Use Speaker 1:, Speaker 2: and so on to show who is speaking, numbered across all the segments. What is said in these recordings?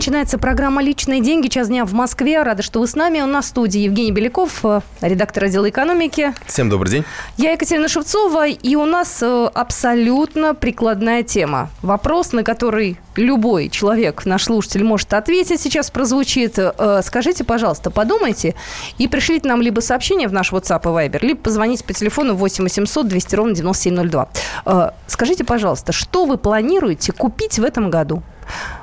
Speaker 1: начинается программа «Личные деньги». Час дня в Москве. Рада, что вы с нами. У нас в студии Евгений Беляков, э, редактор отдела экономики.
Speaker 2: Всем добрый день.
Speaker 1: Я Екатерина Шевцова, и у нас э, абсолютно прикладная тема. Вопрос, на который любой человек, наш слушатель, может ответить, сейчас прозвучит. Э, скажите, пожалуйста, подумайте и пришлите нам либо сообщение в наш WhatsApp и Viber, либо позвоните по телефону 8 800 200 ровно 9702. Скажите, пожалуйста, что вы планируете купить в этом году?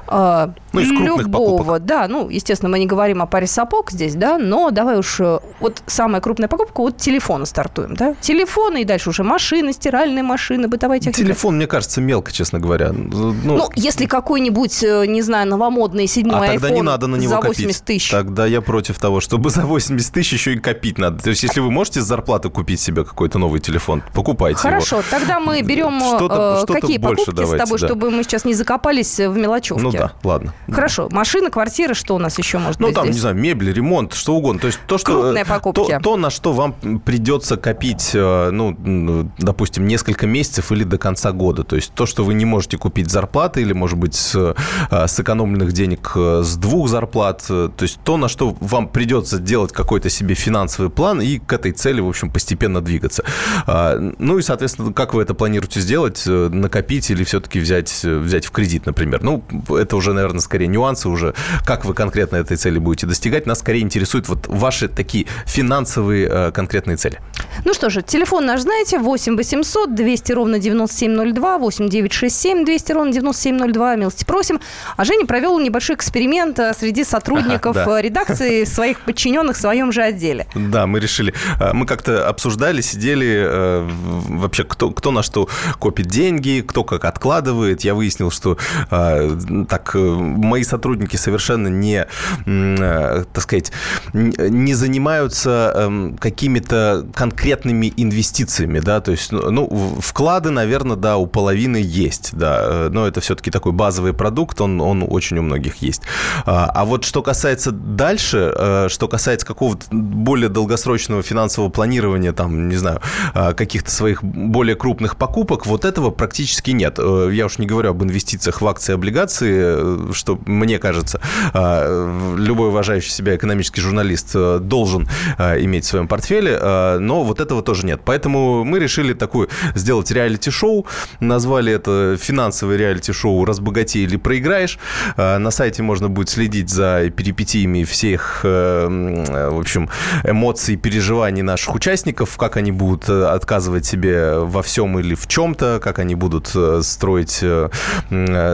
Speaker 2: А, ну, из любого, покупок.
Speaker 1: да, ну, естественно, мы не говорим о паре сапог здесь, да, но давай уж, э, вот самая крупная покупка, вот телефона стартуем, да, телефоны и дальше уже машины, стиральные машины, бытовая техника.
Speaker 2: Телефон, мне кажется, мелко, честно говоря.
Speaker 1: Ну, ну если какой-нибудь, э, не знаю, новомодный седьмой
Speaker 2: а тогда не надо на него
Speaker 1: за
Speaker 2: 80
Speaker 1: копить. тысяч.
Speaker 2: Тогда я против того, чтобы за 80 тысяч еще и копить надо. То есть, если вы можете с зарплаты купить себе какой-то новый телефон, покупайте
Speaker 1: Хорошо,
Speaker 2: его.
Speaker 1: тогда мы берем что-то, э, что какие покупки давайте, с тобой, да. чтобы мы сейчас не закопались в мелочевке.
Speaker 2: Ну да, ладно.
Speaker 1: Хорошо. Машина, квартира, что у нас еще может
Speaker 2: ну,
Speaker 1: быть
Speaker 2: Ну, там,
Speaker 1: здесь?
Speaker 2: не знаю, мебель, ремонт, что угодно. То есть то, что...
Speaker 1: Крупные покупки.
Speaker 2: То, то, на что вам придется копить, э, ну, допустим, несколько месяцев или до конца года. То есть то, что вы не можете купить зарплаты или, может быть, с э, сэкономленных денег э, с двух зарплат. То есть то, на что вам придется делать какой-то себе финансовый план и к этой цели, в общем, постепенно двигаться. А, ну и, соответственно, как вы это планируете сделать? Накопить или все-таки взять, взять в кредит, например? Ну, это уже, наверное, скорее нюансы уже, как вы конкретно этой цели будете достигать. Нас скорее интересуют вот ваши такие финансовые э, конкретные цели.
Speaker 1: Ну что же, телефон наш знаете, 8 800 200 ровно 9702, 8 967 200 ровно 9702, милости просим. А Женя провел небольшой эксперимент э, среди сотрудников ага, да. Э, редакции, своих подчиненных в своем же отделе.
Speaker 2: Да, мы решили, мы как-то обсуждали, сидели, вообще кто, кто на что копит деньги, кто как откладывает. Я выяснил, что так мои сотрудники совершенно не, э, так сказать, не занимаются эм, какими-то конкретными инвестициями, да, то есть, ну, ну, вклады, наверное, да, у половины есть, да, э, но это все-таки такой базовый продукт, он, он очень у многих есть. А, а вот что касается дальше, э, что касается какого-то более долгосрочного финансового планирования, там, не знаю, каких-то своих более крупных покупок, вот этого практически нет. Я уж не говорю об инвестициях в акции и облигации, что мне кажется, а, любой уважающий себя экономический журналист э, должен э, иметь в своем портфеле, э, но вот этого тоже нет. Поэтому мы решили такую сделать реалити-шоу, назвали это финансовое реалити-шоу «Разбогатей или проиграешь». На сайте можно будет следить за перипетиями всех, в общем, эмоций, переживаний наших участников, как они будут отказывать себе во всем или в чем-то, как они будут строить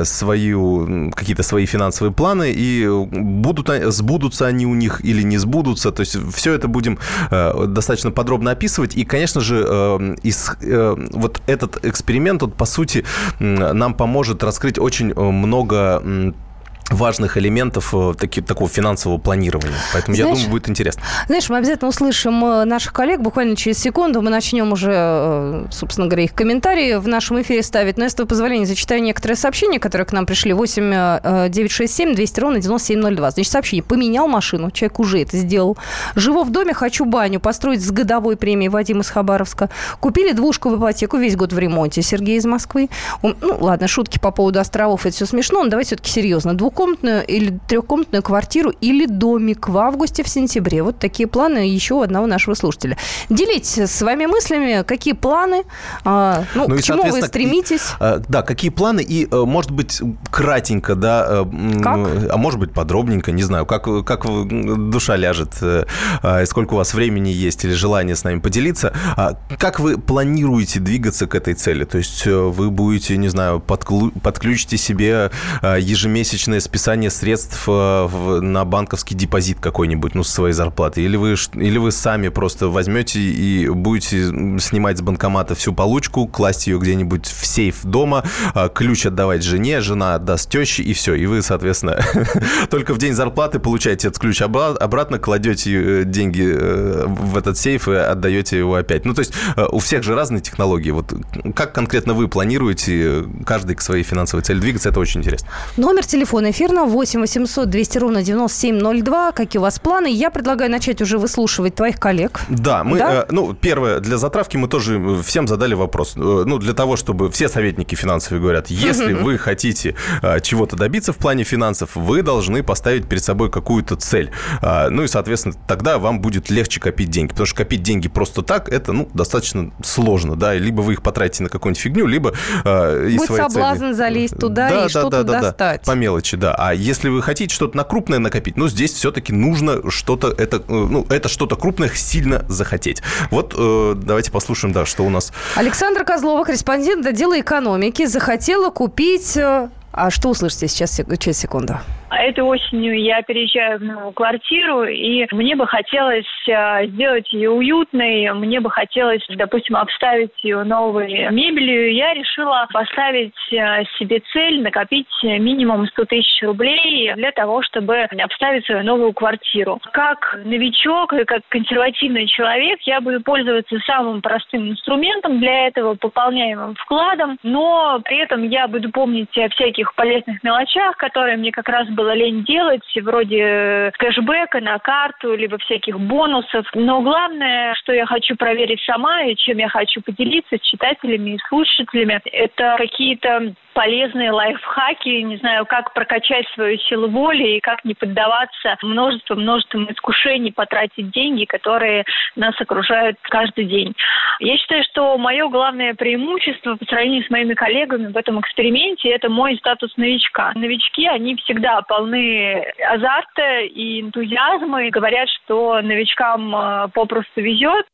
Speaker 2: свою, какие-то свои финансовые планы, и будут, сбудутся они у них или не сбудутся. То есть все это будем э, достаточно подробно описывать. И, конечно же, э, из, э, вот этот эксперимент, вот, по сути, нам поможет раскрыть очень много важных элементов э, таки, такого финансового планирования. Поэтому, знаешь, я думаю, будет интересно.
Speaker 1: Знаешь, мы обязательно услышим э, наших коллег буквально через секунду. Мы начнем уже, э, собственно говоря, их комментарии в нашем эфире ставить. Но, если твое позволение, зачитаю некоторые сообщения, которые к нам пришли. 8 967 200 ровно 9702. Значит, сообщение. Поменял машину. Человек уже это сделал. Живу в доме, хочу баню построить с годовой премией Вадим из Хабаровска. Купили двушку в ипотеку, весь год в ремонте. Сергей из Москвы. Ну, ладно, шутки по поводу островов, это все смешно, но давай все-таки серьезно. Двух двухкомнатную или трехкомнатную квартиру или домик в августе, в сентябре. Вот такие планы еще у одного нашего слушателя. Делитесь с вами мыслями, какие планы, а, ну, ну, к чему вы стремитесь. И,
Speaker 2: а, да, какие планы и, э, может быть, кратенько, да,
Speaker 1: э, как?
Speaker 2: а может быть, подробненько, не знаю, как, как душа ляжет, э, а, сколько у вас времени есть или желание с нами поделиться. Как вы планируете двигаться к этой цели? То есть вы будете, не знаю, подключите себе ежемесячное списание средств э, на банковский депозит какой-нибудь, ну, с своей зарплаты? Или вы, или вы сами просто возьмете и будете снимать с банкомата всю получку, класть ее где-нибудь в сейф дома, а, ключ отдавать жене, жена отдаст теще, и все. И вы, соответственно, только в день зарплаты получаете этот ключ обратно, кладете э, деньги э, в этот сейф и отдаете его опять. Ну, то есть у всех же разные технологии. Вот как конкретно вы планируете каждый к своей финансовой цели двигаться, это очень интересно.
Speaker 1: Номер телефона эфирного. 8 800 200 ровно 9702. Какие у вас планы? Я предлагаю начать уже выслушивать твоих коллег.
Speaker 2: Да, мы, да? Э, ну, первое, для затравки мы тоже э, всем задали вопрос. Э, ну, для того, чтобы все советники финансовые говорят, если вы хотите э, чего-то добиться в плане финансов, вы должны поставить перед собой какую-то цель. Э, ну и, соответственно, тогда вам будет легче копить деньги. Потому что копить деньги просто так, это, ну, достаточно сложно, да. Либо вы их потратите на какую-нибудь фигню, либо
Speaker 1: э, из Будет соблазн цели... залезть туда да, и да, что-то да, да, достать.
Speaker 2: Да, по мелочи, да. А если вы хотите что-то на крупное накопить, ну, здесь все-таки нужно что-то, это, э, ну, это что-то крупное сильно захотеть. Вот э, давайте послушаем, да, что у нас.
Speaker 1: Александра Козлова, корреспондент отдела экономики, захотела купить... Э, а что услышите сейчас, через секунду?
Speaker 3: Этой осенью я переезжаю в новую квартиру, и мне бы хотелось а, сделать ее уютной, мне бы хотелось, допустим, обставить ее новой мебелью. Я решила поставить а, себе цель накопить минимум 100 тысяч рублей для того, чтобы обставить свою новую квартиру. Как новичок и как консервативный человек я буду пользоваться самым простым инструментом для этого, пополняемым вкладом, но при этом я буду помнить о всяких полезных мелочах, которые мне как раз было лень делать, вроде э, кэшбэка на карту, либо всяких бонусов. Но главное, что я хочу проверить сама и чем я хочу поделиться с читателями и слушателями, это какие-то полезные лайфхаки, не знаю, как прокачать свою силу воли и как не поддаваться множеству-множеству искушений потратить деньги, которые нас окружают каждый день. Я считаю, что мое главное преимущество по сравнению с моими коллегами в этом эксперименте – это мой статус новичка. Новички, они всегда полны азарта и энтузиазма и говорят, что новичкам э, попросту везет,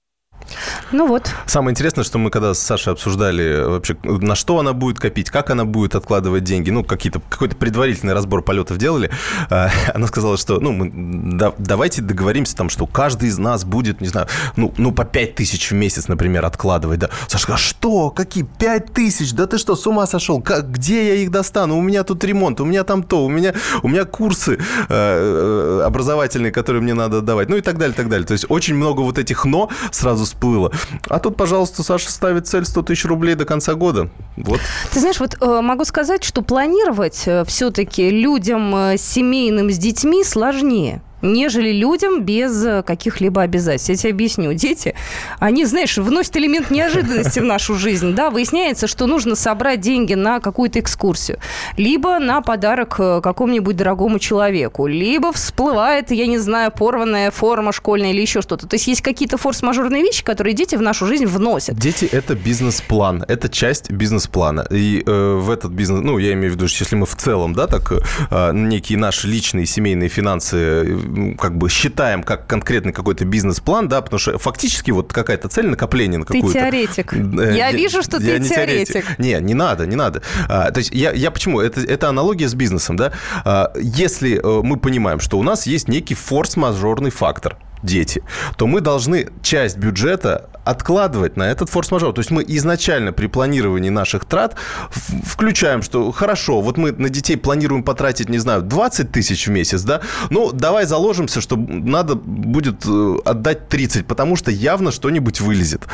Speaker 2: ну вот. Самое интересное, что мы когда с Сашей обсуждали вообще, на что она будет копить, как она будет откладывать деньги, ну, какие-то, какой-то предварительный разбор полетов делали, а, она сказала, что, ну, мы, да, давайте договоримся там, что каждый из нас будет, не знаю, ну, ну по 5 тысяч в месяц, например, откладывать, да. Саша сказала, что? Какие 5 тысяч? Да ты что, с ума сошел? Как, где я их достану? У меня тут ремонт, у меня там то, у меня, у меня курсы э, э образовательные, которые мне надо давать, ну и так далее, так далее. То есть очень много вот этих «но» сразу всплыло. А тут, пожалуйста, Саша ставит цель 100 тысяч рублей до конца года. Вот.
Speaker 1: Ты знаешь, вот э, могу сказать, что планировать э, все-таки людям э, семейным с детьми сложнее нежели людям без э, каких-либо обязательств. Я тебе объясню. Дети, они, знаешь, вносят элемент неожиданности в нашу жизнь. Да, выясняется, что нужно собрать деньги на какую-то экскурсию, либо на подарок э, какому-нибудь дорогому человеку, либо всплывает, я не знаю, порванная форма школьная или еще что-то. То есть есть какие-то форс-мажорные вещи, которые дети в нашу жизнь вносят.
Speaker 2: Дети – это бизнес-план, это часть бизнес-плана. И э, в этот бизнес, ну, я имею в виду, если мы в целом, да, так, э, некие наши личные семейные финансы как бы считаем как конкретный какой-то бизнес-план, да, потому что фактически вот какая-то цель накопления на какую-то...
Speaker 1: Ты теоретик. Э, я вижу, что ты теоретик.
Speaker 2: Не, не надо, не надо. А, то есть я, почему? Это, это аналогия с бизнесом, да. А, если э, мы понимаем, что у нас есть некий форс-мажорный фактор, дети, то мы должны часть бюджета откладывать на этот форс-мажор. То есть мы изначально при планировании наших трат включаем, что хорошо, вот мы на детей планируем потратить, не знаю, 20 тысяч в месяц, да, ну давай заложимся, что надо будет э, отдать 30, потому что явно что-нибудь вылезет.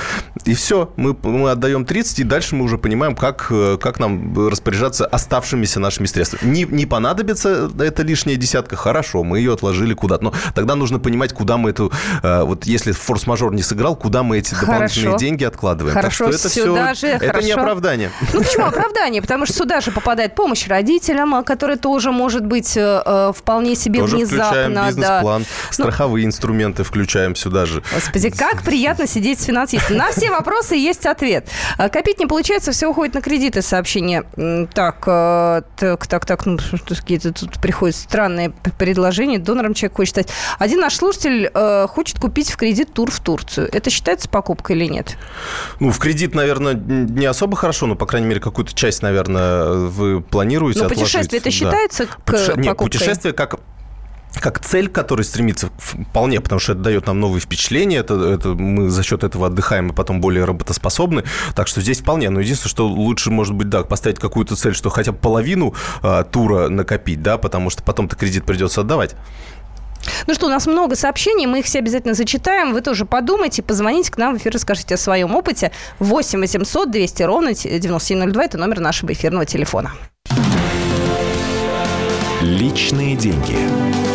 Speaker 2: И все, мы, мы отдаем 30, и дальше мы уже понимаем, как, э, как нам распоряжаться оставшимися нашими средствами. Не, не понадобится эта лишняя десятка, хорошо, мы ее отложили куда-то. Но тогда нужно понимать, куда мы эту, э, вот если форс-мажор не сыграл, куда мы эти дополнительные хорошо. деньги откладываем.
Speaker 1: Хорошо, так что это сюда все, же,
Speaker 2: это
Speaker 1: хорошо.
Speaker 2: не оправдание.
Speaker 1: Ну почему оправдание? Потому что сюда же попадает помощь родителям, который тоже может быть э, э вполне себе
Speaker 2: тоже
Speaker 1: внезапно.
Speaker 2: включаем бизнес-план, да. Ну, страховые ну, инструменты включаем сюда же.
Speaker 1: Господи, как приятно сидеть с финансистом. На все вопросы есть ответ. Э, копить не получается, все уходит на кредиты сообщения. Так, так, так, так, ну, какие-то тут приходят странные предложения. Донором человек хочет стать. Один наш слушатель э, хочет купить в кредит тур в Турцию. Это считается покупкой или нет?
Speaker 2: Ну, в кредит, наверное, не особо хорошо, но, по крайней мере, какую-то часть, наверное, вы планируете Но
Speaker 1: отложить. путешествие это считается да. к Путеше... покупкой?
Speaker 2: Нет, путешествие как как цель, к которой стремится вполне, потому что это дает нам новые впечатления, это, это мы за счет этого отдыхаем и потом более работоспособны, так что здесь вполне. Но единственное, что лучше, может быть, да, поставить какую-то цель, что хотя бы половину а, тура накопить, да, потому что потом-то кредит придется отдавать.
Speaker 1: Ну что, у нас много сообщений, мы их все обязательно зачитаем. Вы тоже подумайте, позвоните к нам в эфир, расскажите о своем опыте. 8 800 200 ровно 9702 – это номер нашего эфирного телефона.
Speaker 4: Личные деньги.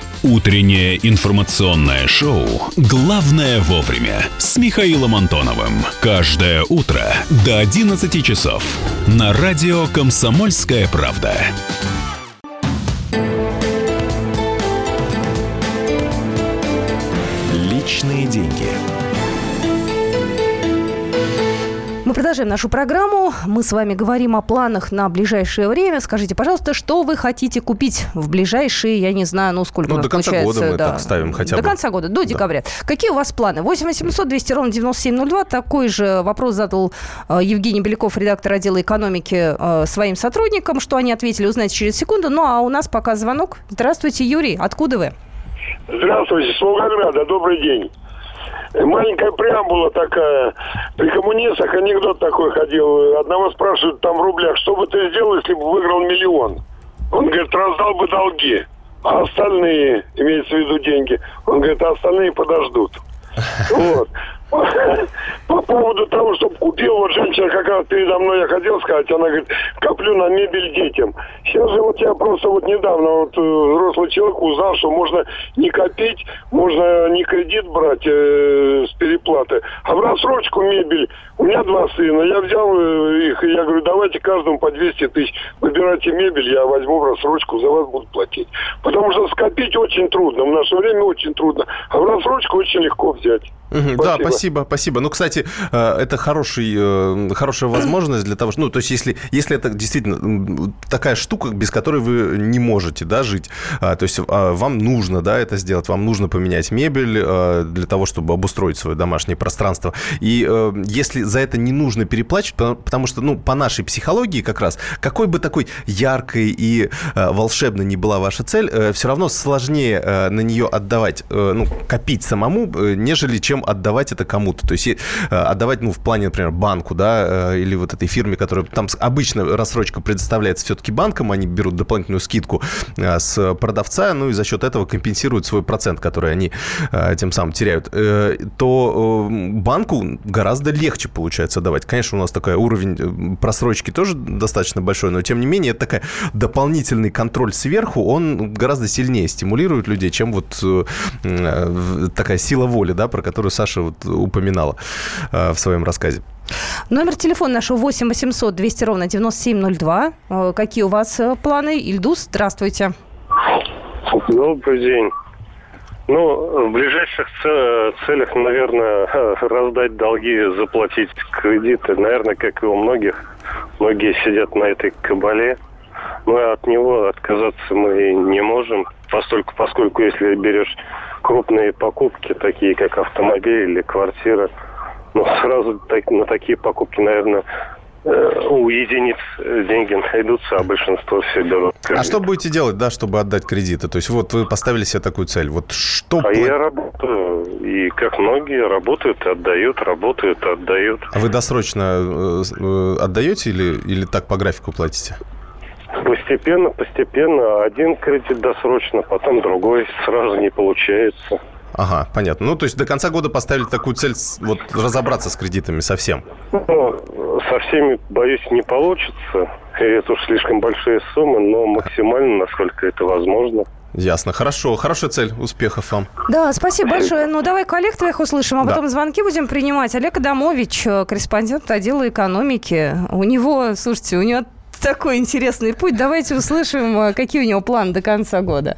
Speaker 4: Утреннее информационное шоу «Главное вовремя» с Михаилом Антоновым. Каждое утро до 11 часов на радио «Комсомольская правда».
Speaker 5: Личные деньги.
Speaker 1: Мы продолжаем нашу программу. Мы с вами говорим о планах на ближайшее время. Скажите, пожалуйста, что вы хотите купить в ближайшие, я не знаю, ну сколько
Speaker 2: Ну,
Speaker 1: у нас
Speaker 2: до конца
Speaker 1: получается,
Speaker 2: года мы
Speaker 1: да.
Speaker 2: так ставим хотя
Speaker 1: До
Speaker 2: бы.
Speaker 1: конца года, до декабря. Какие у вас планы? 8 800 200 ровно 9702. Такой же вопрос задал э, Евгений Беляков, редактор отдела экономики, э, своим сотрудникам. Что они ответили, узнаете через секунду. Ну, а у нас пока звонок. Здравствуйте, Юрий. Откуда вы?
Speaker 6: Здравствуйте, с Волгограда, добрый день. Маленькая преамбула такая. При коммунистах анекдот такой ходил. Одного спрашивают там в рублях, что бы ты сделал, если бы выиграл миллион? Он говорит, раздал бы долги. А остальные, имеется в виду деньги, он говорит, а остальные подождут. Вот. По поводу того, чтобы купил, вот женщина как раз передо мной, я хотел сказать, она говорит, коплю на мебель детям. Сейчас же вот я просто вот недавно вот э, взрослый человек узнал, что можно не копить, можно не кредит брать э, с переплаты, а в рассрочку мебель. У меня два сына, я взял э, их, и я говорю, давайте каждому по 200 тысяч, выбирайте мебель, я возьму в рассрочку, за вас буду платить. Потому что скопить очень трудно, в наше время очень трудно, а в рассрочку очень легко взять.
Speaker 2: Мгм, Да, спасибо, спасибо. Ну, кстати, э, это хороший, э, хорошая возможность для того, что, ну, то есть, если, если это действительно такая штука, без которой вы не можете, да, жить, а, то есть, а, вам нужно, да, это сделать, вам нужно поменять мебель э, для того, чтобы обустроить свое домашнее пространство. И если за это не нужно переплачивать, потому- что, ну, по нашей психологии как раз, какой бы такой яркой и волшебной ни была ваша цель, все равно сложнее на нее отдавать, ну, копить самому, нежели чем отдавать это кому-то. То есть э, отдавать, ну, в плане, например, банку, да, э, или вот этой фирме, которая там обычно рассрочка предоставляется все-таки банком, они берут дополнительную скидку э, с продавца, ну и за счет этого компенсируют свой процент, который они тем самым теряют, то банку гораздо легче получается давать. Конечно, у нас такой уровень просрочки тоже достаточно большой, но тем не менее это такая дополнительный контроль сверху, он гораздо сильнее стимулирует людей, чем вот такая сила воли, да, про которую Саша вот упоминала э, в своем рассказе.
Speaker 1: Номер телефона нашего 8 800 200 ровно 9702. Э, Какие у вас э, планы? Ильдус, здравствуйте.
Speaker 6: Добрый день. Ну, в ближайших целях, наверное, раздать долги, заплатить кредиты. Наверное, как и у многих. Многие сидят на этой кабале. Но от него отказаться мы не можем, поскольку, поскольку если берешь крупные покупки, такие как автомобиль или квартира, ну, сразу так- на такие покупки, наверное, э, у единиц деньги найдутся, а большинство все берут.
Speaker 2: А
Speaker 6: кредит.
Speaker 2: что будете делать, да, чтобы отдать кредиты? То есть вот вы поставили себе такую цель. Вот что...
Speaker 6: А я работаю, и как многие работают, отдают, работают, отдают.
Speaker 2: А вы досрочно э, э, отдаете или, или так по графику платите?
Speaker 6: Постепенно, постепенно, один кредит досрочно, потом другой, сразу не получается.
Speaker 2: Ага, понятно. Ну, то есть до конца года поставили такую цель вот разобраться с кредитами совсем.
Speaker 6: Ну, со всеми, боюсь, не получится. И это уж слишком большие суммы, но максимально, насколько это возможно.
Speaker 2: Ясно. Хорошо. Хорошая цель. Успехов вам.
Speaker 1: Да, спасибо большое. Ну, давай коллег твоих услышим, а
Speaker 2: Да.
Speaker 1: потом звонки будем принимать. Олег Адамович, э, корреспондент отдела экономики. У него, слушайте, у него такой интересный путь. Давайте услышим, э, какие у него планы до конца года.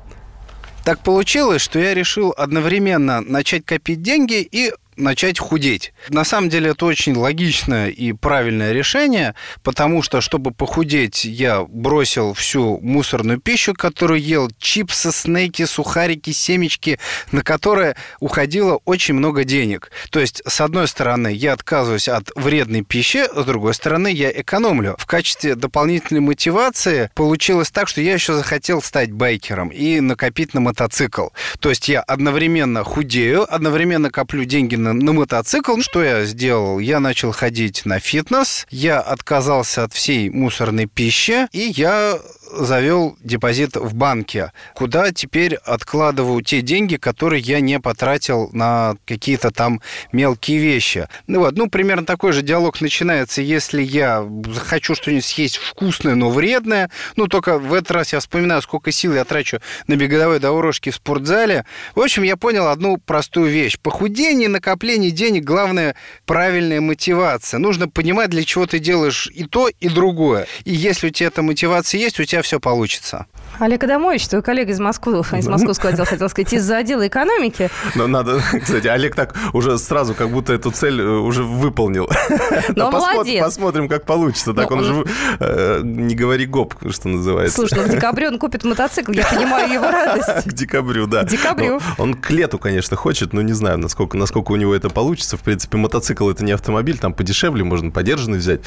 Speaker 7: Так получилось, что я решил одновременно начать копить деньги и начать худеть. На самом деле это очень логичное и правильное решение, потому что, чтобы похудеть, я бросил всю мусорную пищу, которую ел, чипсы, снеки, сухарики, семечки, на которые уходило очень много денег. То есть, с одной стороны, я отказываюсь от вредной пищи, с другой стороны, я экономлю. В качестве дополнительной мотивации получилось так, что я еще захотел стать байкером и накопить на мотоцикл. То есть я одновременно худею, одновременно коплю деньги на, на мотоцикл. Что я сделал? Я начал ходить на фитнес, я отказался от всей мусорной пищи, и я завел депозит в банке, куда теперь откладываю те деньги, которые я не потратил на какие-то там мелкие вещи. Ну вот, ну, примерно такой же диалог начинается, если я хочу что-нибудь съесть вкусное, но вредное. Ну, только в этот раз я вспоминаю, сколько сил я трачу на беговой дорожке в спортзале. В общем, я понял одну простую вещь. Похудение, накопление денег, главное, правильная мотивация. Нужно понимать, для чего ты делаешь и то, и другое. И если у тебя эта мотивация есть, у тебя все получится.
Speaker 1: Олег Адамович, твой коллега из Москвы, из московского отдела, хотел сказать, из-за отдела экономики.
Speaker 2: Но надо, кстати, Олег так уже сразу как будто эту цель э, уже выполнил.
Speaker 1: Но молодец.
Speaker 2: Посмотрим, как получится. Так он же э, не говори гоп, что называется.
Speaker 1: Слушай, ну в декабре он купит мотоцикл, я понимаю его радость.
Speaker 2: К декабрю, да.
Speaker 1: К декабрю.
Speaker 2: Он к лету, конечно, хочет, но не знаю, насколько, насколько у него это получится. В принципе, мотоцикл это не автомобиль, там подешевле, можно подержанный взять.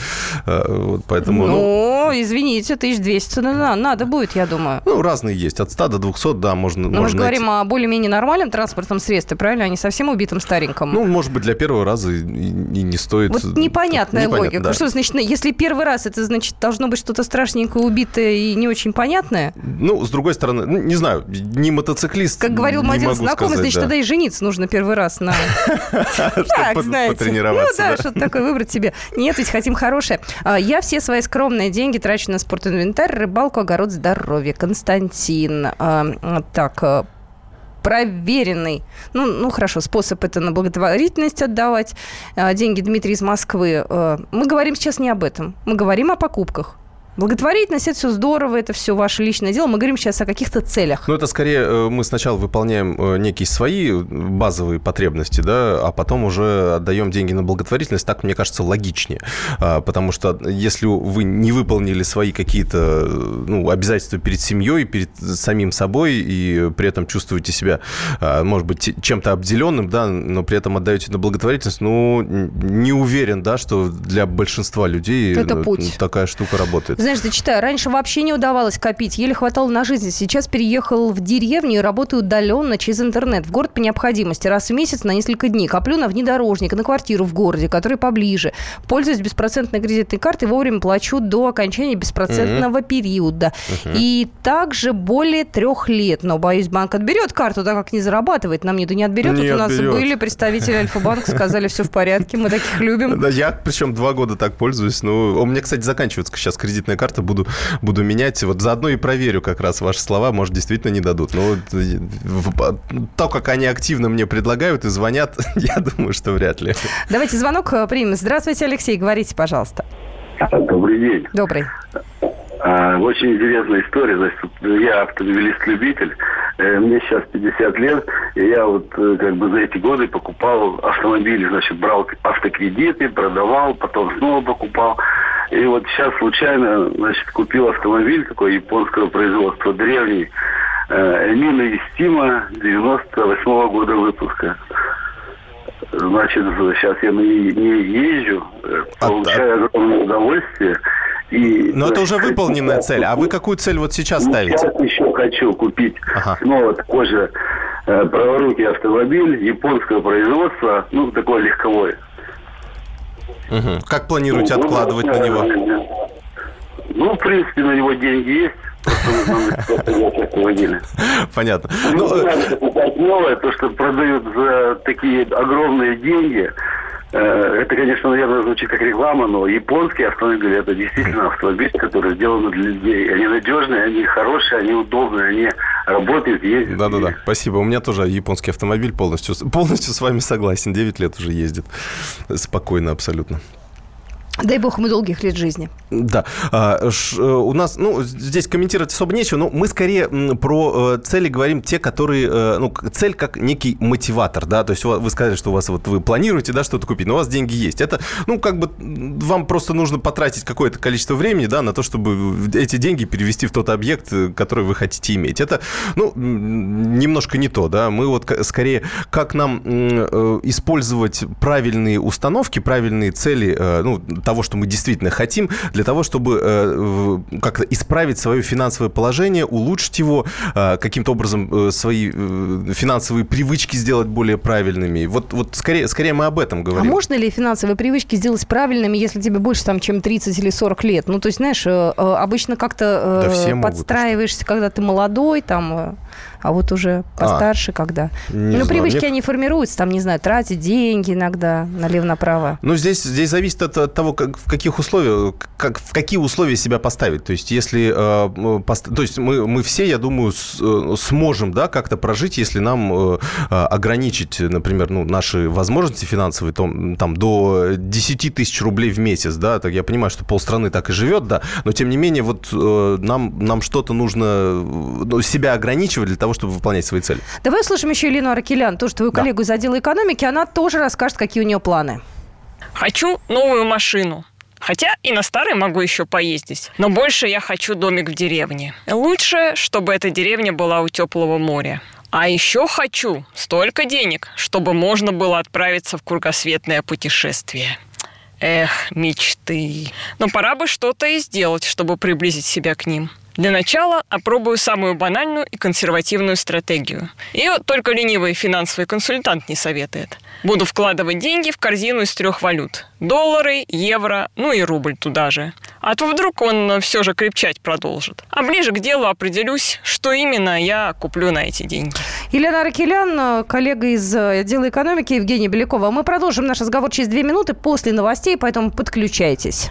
Speaker 2: Э, вот, поэтому,
Speaker 1: ну, извините, 1200 надо будет, я думаю.
Speaker 2: Ну, разные есть. От 100 до 200, да, можно
Speaker 1: Но
Speaker 2: можно
Speaker 1: мы же говорим о более-менее нормальном транспортном средстве, правильно? А не совсем убитом стареньком.
Speaker 2: Ну, может быть, для первого раза и, и не стоит...
Speaker 1: Вот непонятная
Speaker 2: Непонятно,
Speaker 1: логика.
Speaker 2: да.
Speaker 1: Что значит, если первый раз, это значит, должно быть что-то страшненькое, убитое и не очень понятное?
Speaker 2: Ну, с другой стороны, ну, не знаю, не мотоциклист,
Speaker 1: Как говорил мой один знакомый,
Speaker 2: сказать,
Speaker 1: значит,
Speaker 2: да.
Speaker 1: тогда и жениться нужно первый раз на... Так, знаете. Ну да,
Speaker 2: да.
Speaker 1: что-то такое выбрать себе. Нет, ведь хотим хорошее. А, Я все свои скромные деньги трачу на спортинвентарь, рыбалку, огород, здоровье. Константин. А, Так, а, проверенный, ну, ну хорошо, способ это на благотворительность отдавать. А, Деньги Дмитрий из Москвы. А, Мы говорим сейчас не об этом. Мы говорим о покупках. Благотворительность – это все здорово, это все ваше личное дело. Мы говорим сейчас о каких-то целях.
Speaker 2: Ну, это скорее э, мы сначала выполняем э, некие свои базовые потребности, да, а потом уже отдаем деньги на благотворительность. Так, мне кажется, логичнее. А, Потому что если вы не выполнили свои какие-то э, ну, обязательства перед семьей, перед самим собой, и при этом чувствуете себя, а, может быть, чем-то обделенным, да, но при этом отдаете на благотворительность, ну, не уверен, да, что для большинства людей
Speaker 1: Это
Speaker 2: э,
Speaker 1: путь.
Speaker 2: такая штука работает.
Speaker 1: Знаешь, зачитаю, раньше вообще не удавалось копить, еле хватало на жизнь. Сейчас переехал в деревню и работаю удаленно через интернет. В город по необходимости. Раз в месяц на несколько дней. Коплю на внедорожник, на квартиру в городе, который поближе. Пользуюсь беспроцентной кредитной картой, вовремя плачу до окончания беспроцентного периода. И также более трех лет. Но, боюсь, банк отберет карту, так как не зарабатывает. Нам не, да не отберет.
Speaker 2: Не
Speaker 1: вот у нас
Speaker 2: отберет.
Speaker 1: были представители Альфа-банка, сказали, все в порядке, мы таких любим.
Speaker 2: Да, я причем два года так пользуюсь. Ну, у меня, кстати, заканчивается сейчас кредитная карта, буду, буду менять. Вот заодно и проверю как раз ваши слова, может, действительно не дадут. Но вот, э, то, как они активно мне предлагают и звонят, я думаю, что вряд ли.
Speaker 1: Давайте звонок э, примем. Здравствуйте, Алексей, говорите, пожалуйста.
Speaker 8: Добрый день.
Speaker 1: Добрый.
Speaker 8: А, Очень интересная история. Значит, вот я автомобилист-любитель. Э, Мне сейчас 50 лет, и я вот э, как бы за эти годы покупал автомобили, значит, брал автокредиты, продавал, потом снова покупал. И вот сейчас случайно, значит, купил автомобиль такой японского производства, древний, э, Эмина Естима 98 года выпуска. Значит, сейчас я на ней не езжу, э,
Speaker 2: А-
Speaker 8: получаю огромное удовольствие. И,
Speaker 2: Но это уже выполненная цель. А вы какую цель вот сейчас
Speaker 8: ну,
Speaker 2: ставите?
Speaker 8: Сейчас еще хочу купить
Speaker 2: Ага.
Speaker 8: снова такой же э, праворукий автомобиль японского производства, ну, такой легковой.
Speaker 2: Мгм. Как планируете
Speaker 8: Ну,
Speaker 2: откладывать на него?
Speaker 8: Ну, в принципе, на него деньги есть.
Speaker 2: Понятно.
Speaker 8: Ну,
Speaker 2: Ну, э,
Speaker 8: новое, то, что продают за такие огромные деньги. э, Это, конечно, наверное, звучит как реклама, но японские автомобили это действительно автомобиль, который сделан для людей. Они надежные, они хорошие, они удобные, они работают, ездят.
Speaker 2: Да-да-да, спасибо. У меня тоже японский автомобиль полностью, полностью с вами согласен. 9 лет уже ездит. Спокойно абсолютно.
Speaker 1: Дай бог ему долгих лет жизни.
Speaker 2: Да. А, ш, у нас, ну, здесь комментировать особо нечего, но мы скорее про цели говорим те, которые, ну, цель как некий мотиватор, да, то есть вы сказали, что у вас вот вы планируете, да, что-то купить, но у вас деньги есть. Это, ну, как бы вам просто нужно потратить какое-то количество времени, да, на то, чтобы эти деньги перевести в тот объект, который вы хотите иметь. Это, ну, немножко не то, да, мы вот скорее, как нам э, использовать правильные установки, правильные цели, э, ну, того, что мы действительно хотим, для того, чтобы э, как-то исправить свое финансовое положение, улучшить его, э, каким-то образом э, свои финансовые привычки сделать более правильными. Вот, вот скорее, скорее мы об этом говорим.
Speaker 1: А можно ли финансовые привычки сделать правильными, если тебе больше, там, чем 30 или 40 лет? Ну, то есть, знаешь, обычно как-то да подстраиваешься, могут, когда ты молодой, там а вот уже а, постарше, а, когда. Ну, знаю, привычки мне... они формируются, там, не знаю, тратить деньги иногда налево-направо.
Speaker 2: Ну, здесь, здесь зависит от, от того, как, в каких условиях, как, в какие условия себя поставить. То есть, если... Э, пост... То есть, мы, мы все, я думаю, с, э, сможем, да, как-то прожить, если нам э, ограничить, например, ну, наши возможности финансовые, там, там до 10 тысяч рублей в месяц, да, так я понимаю, что полстраны так и живет, да, но, тем не менее, вот э, нам, нам что-то нужно ну, себя ограничивать для того, чтобы выполнять свои цели.
Speaker 1: Давай услышим еще Елену Аракелян, тоже твою да. коллегу из отдела экономики. Она тоже расскажет, какие у нее планы.
Speaker 9: Хочу новую машину. Хотя и на старой могу еще поездить. Но больше я хочу домик в деревне. Лучше, чтобы эта деревня была у теплого моря. А еще хочу столько денег, чтобы можно было отправиться в кругосветное путешествие. Эх, мечты. Но пора бы что-то и сделать, чтобы приблизить себя к ним. Для начала опробую самую банальную и консервативную стратегию. Ее только ленивый финансовый консультант не советует. Буду вкладывать деньги в корзину из трех валют. Доллары, евро, ну и рубль туда же. А то вдруг он все же крепчать продолжит. А ближе к делу определюсь, что именно я куплю на эти деньги.
Speaker 1: Елена Аракелян, коллега из э, отдела экономики Евгения Белякова. Мы продолжим наш разговор через две минуты после новостей, поэтому подключайтесь.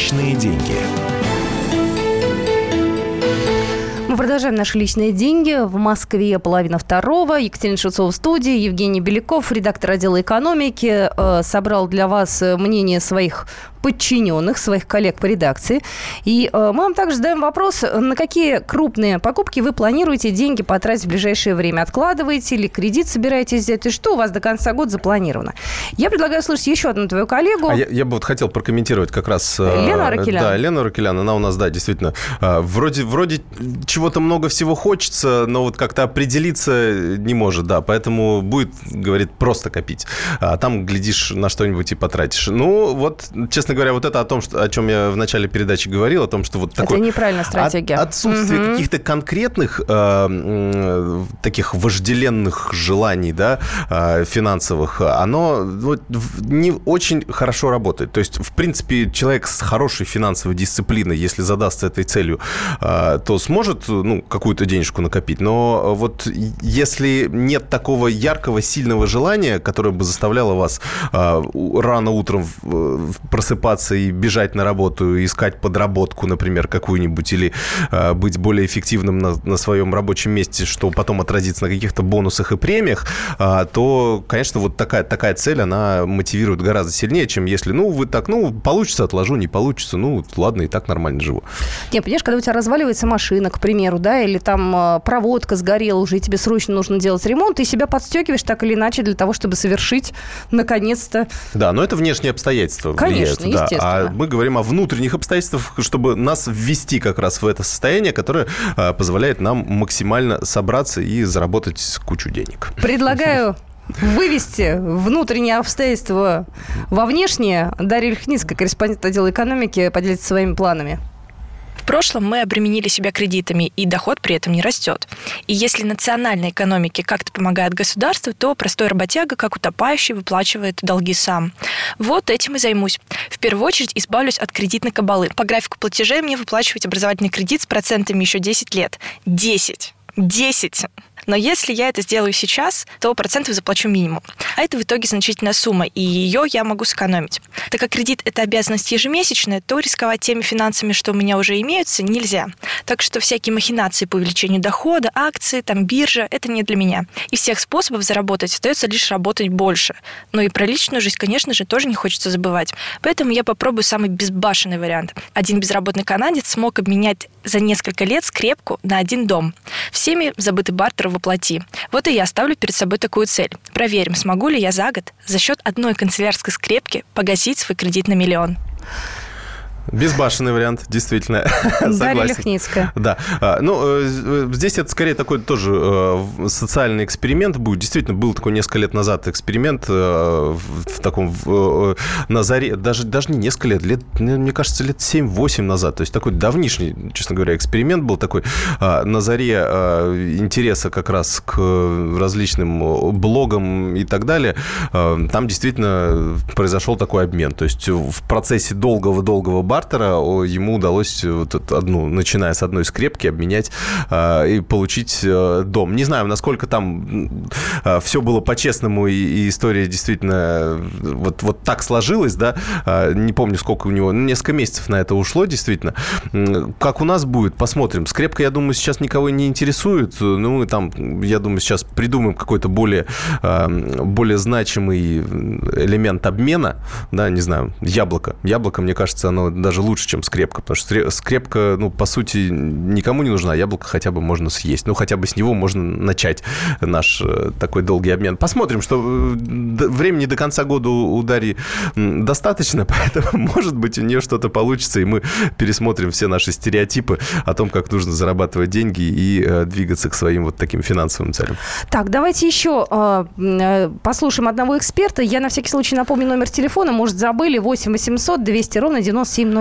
Speaker 5: Личные деньги.
Speaker 1: Продолжаем наши личные деньги. В Москве половина второго. Екатерина Шевцова в студии. Евгений Беляков, редактор отдела экономики, э, собрал для вас мнение своих подчиненных, своих коллег по редакции. И э, мы вам также задаем вопрос, на какие крупные покупки вы планируете деньги потратить в ближайшее время? Откладываете или кредит собираетесь взять? И что у вас до конца года запланировано? Я предлагаю слушать еще одну твою коллегу.
Speaker 2: А я, я бы вот хотел прокомментировать как раз...
Speaker 1: Э, Лена Ракелян.
Speaker 2: Да, Лена Ракелян, она у нас, да, действительно, э, вроде, вроде чего-то много всего хочется, но вот как-то определиться не может, да, поэтому будет, говорит, просто копить. А там, глядишь, на что-нибудь и потратишь. Ну, вот, честно говоря, вот это о том, что, о чем я в начале передачи говорил, о том, что вот такое...
Speaker 1: Это неправильная стратегия.
Speaker 2: От, отсутствие угу. каких-то конкретных э, таких вожделенных желаний, да, э, финансовых, оно вот, не очень хорошо работает. То есть, в принципе, человек с хорошей финансовой дисциплиной, если задастся этой целью, э, то сможет, ну, какую-то денежку накопить. Но вот если нет такого яркого, сильного желания, которое бы заставляло вас э, рано утром просыпаться просыпаться и бежать на работу, искать подработку, например, какую-нибудь, или э, быть более эффективным на, на своем рабочем месте, что потом отразится на каких-то бонусах и премиях, э, то, конечно, вот такая, такая цель, она мотивирует гораздо сильнее, чем если, ну, вы так, ну, получится, отложу, не получится, ну, ладно, и так нормально живу.
Speaker 1: Не, понимаешь, когда у тебя разваливается машина, к примеру, примеру, да, или там э, проводка сгорела уже, и тебе срочно нужно делать ремонт, ты себя подстегиваешь так или иначе для того, чтобы совершить, наконец-то...
Speaker 2: Да, но это внешние обстоятельства
Speaker 1: Конечно,
Speaker 2: влияют. Да.
Speaker 1: естественно.
Speaker 2: А мы говорим о внутренних обстоятельствах, чтобы нас ввести как раз в это состояние, которое а, позволяет нам максимально собраться и заработать кучу денег.
Speaker 1: Предлагаю вывести внутренние обстоятельства во внешние. Дарья Лихницкая, корреспондент отдела экономики, поделится своими планами.
Speaker 10: Прошлом мы обременили себя кредитами, и доход при этом не растет. И если национальной экономике как-то помогает государство, то простой работяга, как утопающий, выплачивает долги сам. Вот этим и займусь. В первую очередь избавлюсь от кредитной кабалы. По графику платежей мне выплачивать образовательный кредит с процентами еще 10 лет. 10! 10! Но если я это сделаю сейчас, то процентов заплачу минимум. А это в итоге значительная сумма, и ее я могу сэкономить. Так как кредит – это обязанность ежемесячная, то рисковать теми финансами, что у меня уже имеются, нельзя. Так что всякие махинации по увеличению дохода, акции, там биржа – это не для меня. И всех способов заработать остается лишь работать больше. Но и про личную жизнь, конечно же, тоже не хочется забывать. Поэтому я попробую самый безбашенный вариант. Один безработный канадец смог обменять за несколько лет скрепку на один дом. Всеми забытый бартер воплоти. Вот и я ставлю перед собой такую цель. Проверим, смогу ли я за год за счет одной канцелярской скрепки погасить свой кредит на миллион.
Speaker 2: Безбашенный вариант, действительно.
Speaker 1: Дарья. Лихницкая.
Speaker 2: Да. А, Ну, э, здесь это скорее такой тоже э, социальный эксперимент будет. Действительно, был такой несколько лет назад эксперимент э, в таком, э, на заре, даже, даже не несколько лет, лет, мне кажется, лет 7-8 назад. То есть такой давнишний, честно говоря, эксперимент был такой а, на заре интереса как раз к различным э, блогам и так далее. Там действительно произошел такой обмен. То есть в процессе долгого-долгого бартера ему удалось вот эту одну, начиная с одной скрепки, обменять а, и получить э, дом. Не знаю, насколько там все было по-честному и, и история действительно э, вот, вот так сложилась, да. А, Не помню, сколько у него, несколько месяцев на это ушло, действительно. Как у нас будет, посмотрим. Скрепка, я думаю, сейчас никого не интересует. Ну, мы там, я думаю, сейчас придумаем какой-то более, а, более значимый элемент обмена, да, не знаю, яблоко. Яблоко, мне кажется, оно даже лучше, чем скрепка, потому что скре- скрепка, ну, по сути, никому не нужна, яблоко хотя бы можно съесть. Ну, хотя бы с него можно начать наш э, такой долгий обмен. Посмотрим, что э, времени до конца года у Дарьи достаточно, поэтому, может быть, у нее что-то получится, и мы пересмотрим все наши стереотипы о том, как нужно зарабатывать деньги и э, двигаться к своим вот таким финансовым целям.
Speaker 1: Так, давайте еще послушаем одного эксперта. Я на всякий случай напомню номер телефона. Может, забыли 8 800 200 ровно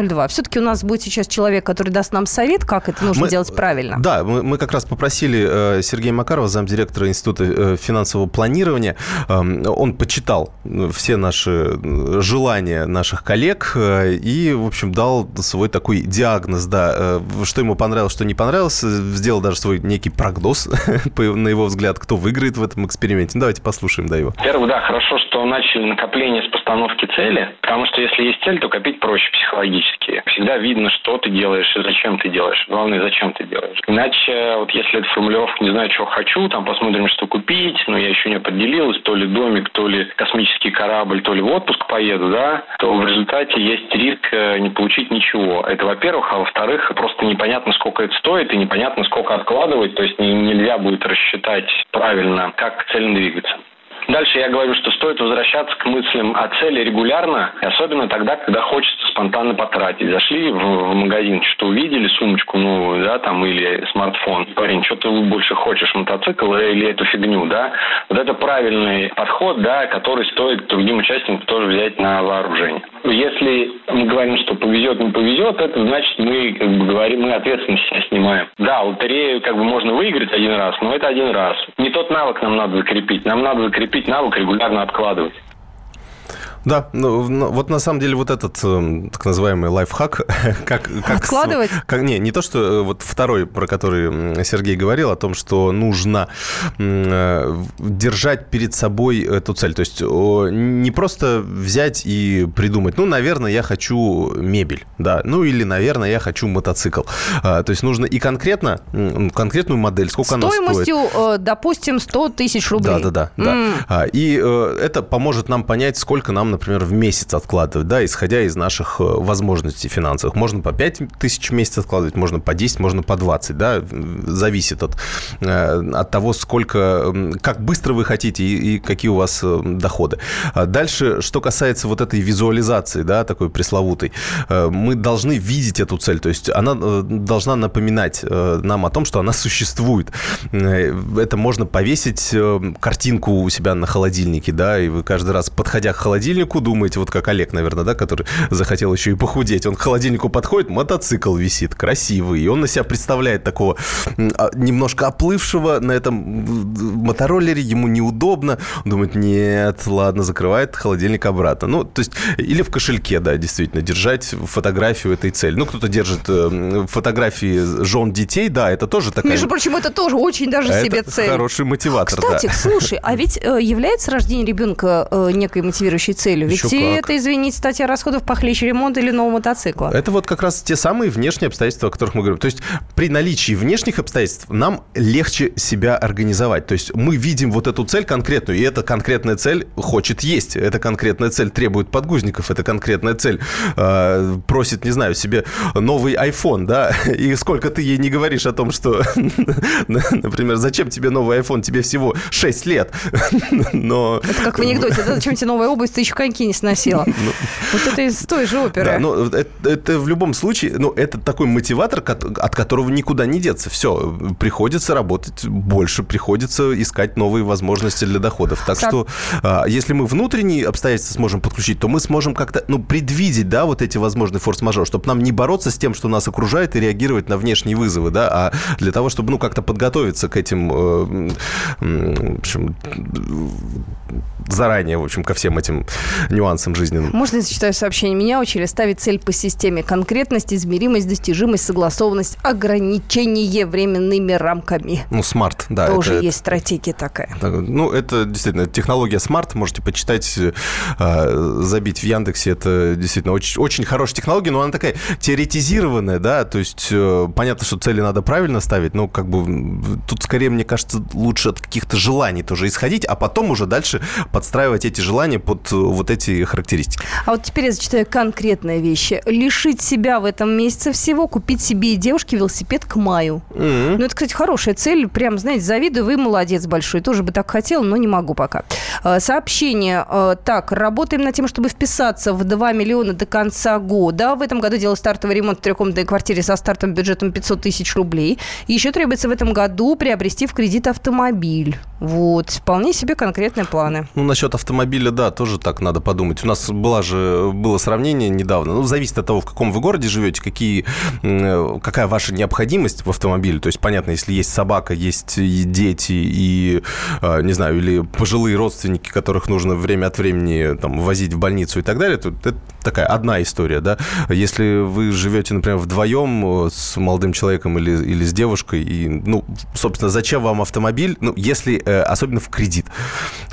Speaker 1: 9702. Все-таки у нас будет сейчас человек, который даст нам совет, как это нужно
Speaker 2: Мы-
Speaker 1: делать правильно.
Speaker 2: Да, мы, мы как раз попросили э, Сергея Макарова, замдиректора Института э, финансового планирования, эм, он почитал э, все наши желания наших коллег э, и, в общем, дал свой такой диагноз, да, э, что ему понравилось, что не понравилось, сделал даже свой некий прогноз, на его взгляд, кто выиграет в этом эксперименте. Ну, Давайте послушаем, да, его.
Speaker 11: Во-первых, да, хорошо, что начали накопление с постановки цели, потому что если есть цель, то копить проще психологически. Всегда видно, что ты делаешь и зачем ты делаешь. Главное, зачем ты делаешь. Иначе, вот если это формулировка «не знаю, чего хочу», там посмотрим, что купить, но я еще не определилась, то ли домик, то ли космический корабль, то ли в отпуск поеду, да, то в результате есть риск э, не получить ничего. Это во-первых, а во-вторых, просто непонятно, сколько это стоит и непонятно, сколько откладывать, то есть не- нельзя будет рассчитать правильно, как цельно двигаться. Дальше я говорю, что стоит возвращаться к мыслям о цели регулярно, особенно тогда, когда хочется спонтанно потратить. Зашли в, магазин, что увидели, сумочку новую, да, там, или смартфон. Парень, что ты больше хочешь, мотоцикл или эту фигню, да? Вот это правильный подход, да, который стоит другим участникам тоже взять на вооружение. Если мы говорим, что повезет, не повезет, это значит, мы как бы говорим, мы ответственность себя снимаем. Да, лотерею как бы можно выиграть один раз, но это один раз. Не тот навык нам надо закрепить. Нам надо закрепить навык регулярно откладывать.
Speaker 2: Да, ну, ну, вот на самом деле вот этот эм, так называемый лайфхак, как... как с-
Speaker 1: Откладывать?
Speaker 2: как- не, не то, что э, вот второй, про который Сергей говорил, о том, что нужно э, держать перед собой эту цель. То есть о, не просто взять и придумать, ну, наверное, я хочу мебель, да, ну, или, наверное, я хочу мотоцикл. А, То есть нужно и конкретно, конкретную модель, сколько она стоит.
Speaker 1: Стоимостью, э, допустим, 100 тысяч рублей.
Speaker 2: Да, да, да. да.
Speaker 1: М.
Speaker 2: А, И э, это поможет нам понять, сколько нам например, в месяц откладывать, да, исходя из наших возможностей финансовых. Можно по 5 тысяч в месяц откладывать, можно по 10, можно по 20, да, зависит от, от того, сколько, как быстро вы хотите и, и какие у вас доходы. А дальше, что касается вот этой визуализации, да, такой пресловутой, мы должны видеть эту цель, то есть она должна напоминать нам о том, что она существует. Это можно повесить картинку у себя на холодильнике, да, и вы каждый раз, подходя к холодильнику, думаете, вот как Олег, наверное, да, который захотел еще и похудеть, он к холодильнику подходит, мотоцикл висит, красивый, и он на себя представляет такого а, немножко оплывшего на этом мотороллере, ему неудобно, он думает, нет, ладно, закрывает холодильник обратно. Ну, то есть, или в кошельке, да, действительно, держать фотографию этой цели. Ну, кто-то держит э, фотографии жен детей, да, это тоже такая...
Speaker 1: Между прочим, это тоже очень даже
Speaker 2: это
Speaker 1: себе цель.
Speaker 2: хороший мотиватор,
Speaker 1: Кстати,
Speaker 2: да.
Speaker 1: слушай, а ведь э, является рождение ребенка э, некой мотивирующей целью? Ведь
Speaker 2: Еще как.
Speaker 1: это, извините, статья расходов похлеще ремонта или нового мотоцикла.
Speaker 2: Это вот как раз те самые внешние обстоятельства, о которых мы говорим. То есть при наличии внешних обстоятельств нам легче себя организовать. То есть мы видим вот эту цель конкретную, и эта конкретная цель хочет есть. Эта конкретная цель требует подгузников, эта конкретная цель э, просит, не знаю, себе новый iPhone, да, и сколько ты ей не говоришь о том, что, например, зачем тебе новый iPhone, тебе всего 6 лет, но...
Speaker 1: Это как в анекдоте, да, зачем тебе новая обувь, ты еще коньки не сносила. Вот это из той же оперы.
Speaker 2: Да, ну, это, в любом случае, ну, это такой мотиватор, от которого никуда не деться. Все, приходится работать больше, приходится искать новые возможности для доходов. Так, так. что, а, если мы внутренние обстоятельства сможем подключить, то мы сможем как-то, ну, предвидеть, да, вот эти возможные форс-мажор, чтобы нам не бороться с тем, что нас окружает, и реагировать на внешние вызовы, да, а для того, чтобы, ну, как-то подготовиться к этим, э, в общем, заранее, в общем, ко всем этим нюансам жизненным.
Speaker 1: Можно я зачитаю сообщение? Меня учили ставить цель по системе конкретность, измеримость, достижимость, согласованность, ограничение временными рамками.
Speaker 2: Ну, SMART, да.
Speaker 1: Тоже
Speaker 2: это,
Speaker 1: есть стратегия такая.
Speaker 2: Ну, это действительно технология SMART, можете почитать, э, забить в Яндексе, это действительно очень, очень хорошая технология, но она такая теоретизированная, да, то есть э, понятно, что цели надо правильно ставить, но как бы тут скорее, мне кажется, лучше от каких-то желаний тоже исходить, а потом уже дальше подстраивать эти желания под э, вот эти характеристики.
Speaker 1: А вот теперь я зачитаю конкретные вещи. Лишить себя в этом месяце всего, купить себе и девушке велосипед к маю. Mm-hmm. Ну, это, кстати, хорошая цель. Прям, знаете, завидую, вы молодец большой. Тоже бы так хотел, но не могу пока. Э, сообщение. Э, так, работаем над тем, чтобы вписаться в 2 миллиона до конца года. В этом году делал стартовый ремонт в трехкомнатной квартире со стартом бюджетом 500 тысяч рублей. Еще требуется в этом году приобрести в кредит автомобиль. Вот. Вполне себе конкретные планы.
Speaker 2: Ну, насчет автомобиля, да, тоже так надо подумать. У нас была же, было сравнение недавно. Ну, зависит от того, в каком вы городе живете, какие, какая ваша необходимость в автомобиле. То есть, понятно, если есть собака, есть и дети, и, а, не знаю, или пожилые родственники, которых нужно время от времени там, возить в больницу и так далее, то это такая одна история, да. Если вы живете, например, вдвоем э, с молодым человеком или, или с девушкой, и, ну, собственно, зачем вам автомобиль, ну, если, э, особенно в кредит.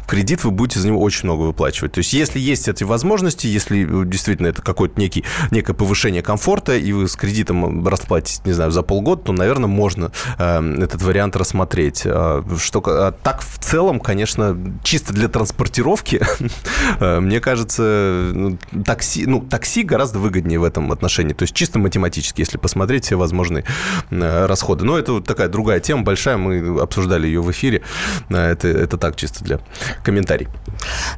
Speaker 2: Кредит вы будете за него очень много выплачивать. То есть, если есть эти возможности, если э, действительно это какой-то некий, некое повышение комфорта, и вы с кредитом расплатитесь, не знаю, за полгода, то, наверное, можно э, этот вариант рассмотреть. А, что, а так, в целом, конечно, чисто для транспортировки, мне кажется, ну, такси ну, такси гораздо выгоднее в этом отношении. То есть чисто математически, если посмотреть все возможные э, расходы. Но это вот такая другая тема большая, мы обсуждали ее в эфире. Э, это, это так, чисто для комментариев.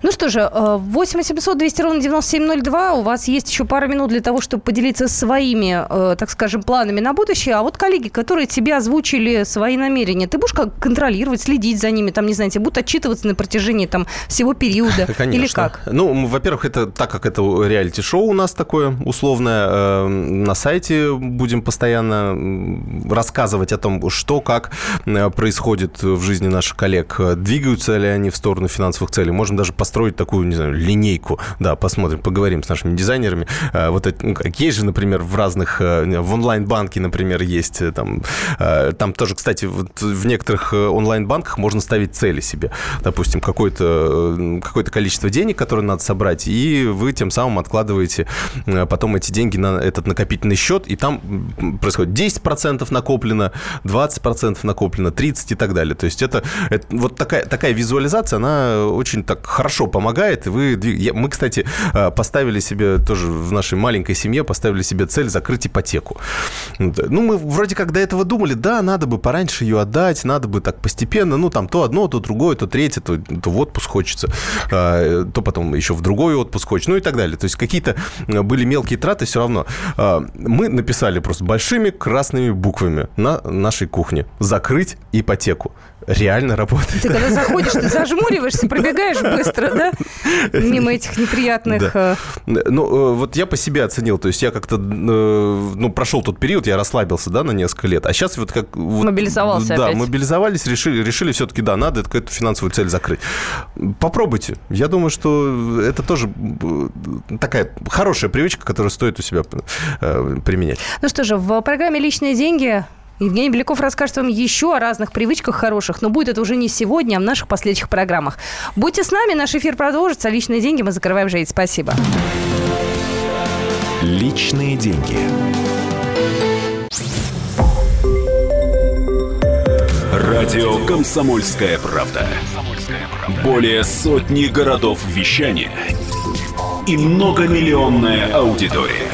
Speaker 1: Ну что же, 8 800 200 ровно 9702. У вас есть еще пара минут для того, чтобы поделиться своими, э, так скажем, планами на будущее. А вот коллеги, которые тебе озвучили свои намерения, ты будешь как контролировать, следить за ними, там, не знаю, тебе будут отчитываться на протяжении там всего периода?
Speaker 2: Конечно.
Speaker 1: Или как?
Speaker 2: Ну, во-первых, это так как это реалити-шоу у нас такое условное. Э, на сайте будем постоянно рассказывать о том, что, как э, происходит в жизни наших коллег. Двигаются ли они в сторону финансовых целей. Можем даже построить такую, не знаю, линейку. Да, посмотрим, поговорим с нашими дизайнерами. Э, вот это, ну, как есть же, например, в разных, в онлайн-банке, например, есть там, там тоже, кстати, вот в некоторых онлайн-банках можно ставить цели себе. Допустим, какое-то какое количество денег, которое надо собрать, и вы тем самым откладываете э, потом эти деньги на этот накопительный счет, и там происходит 10% накоплено, 20% накоплено, 30% и так далее. То есть это, это вот такая, такая визуализация, она очень так хорошо помогает. Вы, мы, кстати, э, поставили себе тоже в нашей маленькой семье, поставили себе цель закрыть ипотеку. Ну, мы вроде как до этого думали, да, надо бы пораньше ее отдать, надо бы так постепенно, ну, там то одно, то другое, то третье, то, то в отпуск хочется, а, то потом еще в другой отпуск хочется, ну и так далее. То есть какие-то были мелкие траты все равно. Мы написали просто большими красными буквами на нашей кухне «Закрыть ипотеку» реально работает.
Speaker 1: Ты когда заходишь, ты зажмуриваешься, пробегаешь быстро, да? Мимо этих неприятных... Да.
Speaker 2: Э, ну, э, вот я по себе оценил, то есть я как-то, э, ну, прошел тот период, я расслабился, да, на несколько лет, а сейчас вот как... Вот,
Speaker 1: Мобилизовался
Speaker 2: Да,
Speaker 1: опять.
Speaker 2: мобилизовались, решили, решили все-таки, да, надо эту, эту финансовую цель закрыть. Попробуйте. Я думаю, что это тоже такая хорошая привычка, которую стоит у себя применять.
Speaker 1: Ну что же, в программе «Личные деньги» Евгений Беляков расскажет вам еще о разных привычках хороших, но будет это уже не сегодня, а в наших последующих программах. Будьте с нами, наш эфир продолжится. Личные деньги мы закрываем жить. Спасибо.
Speaker 4: Личные деньги. Радио «Комсомольская правда». Более сотни городов вещания и многомиллионная аудитория.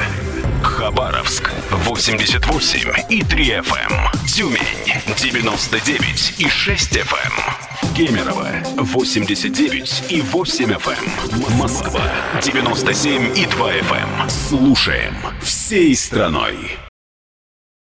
Speaker 4: Хабаровск 88 и 3 FM. Тюмень 99 и 6 FM. Кемерово 89 и 8 FM. Москва 97 и 2 FM. Слушаем всей страной.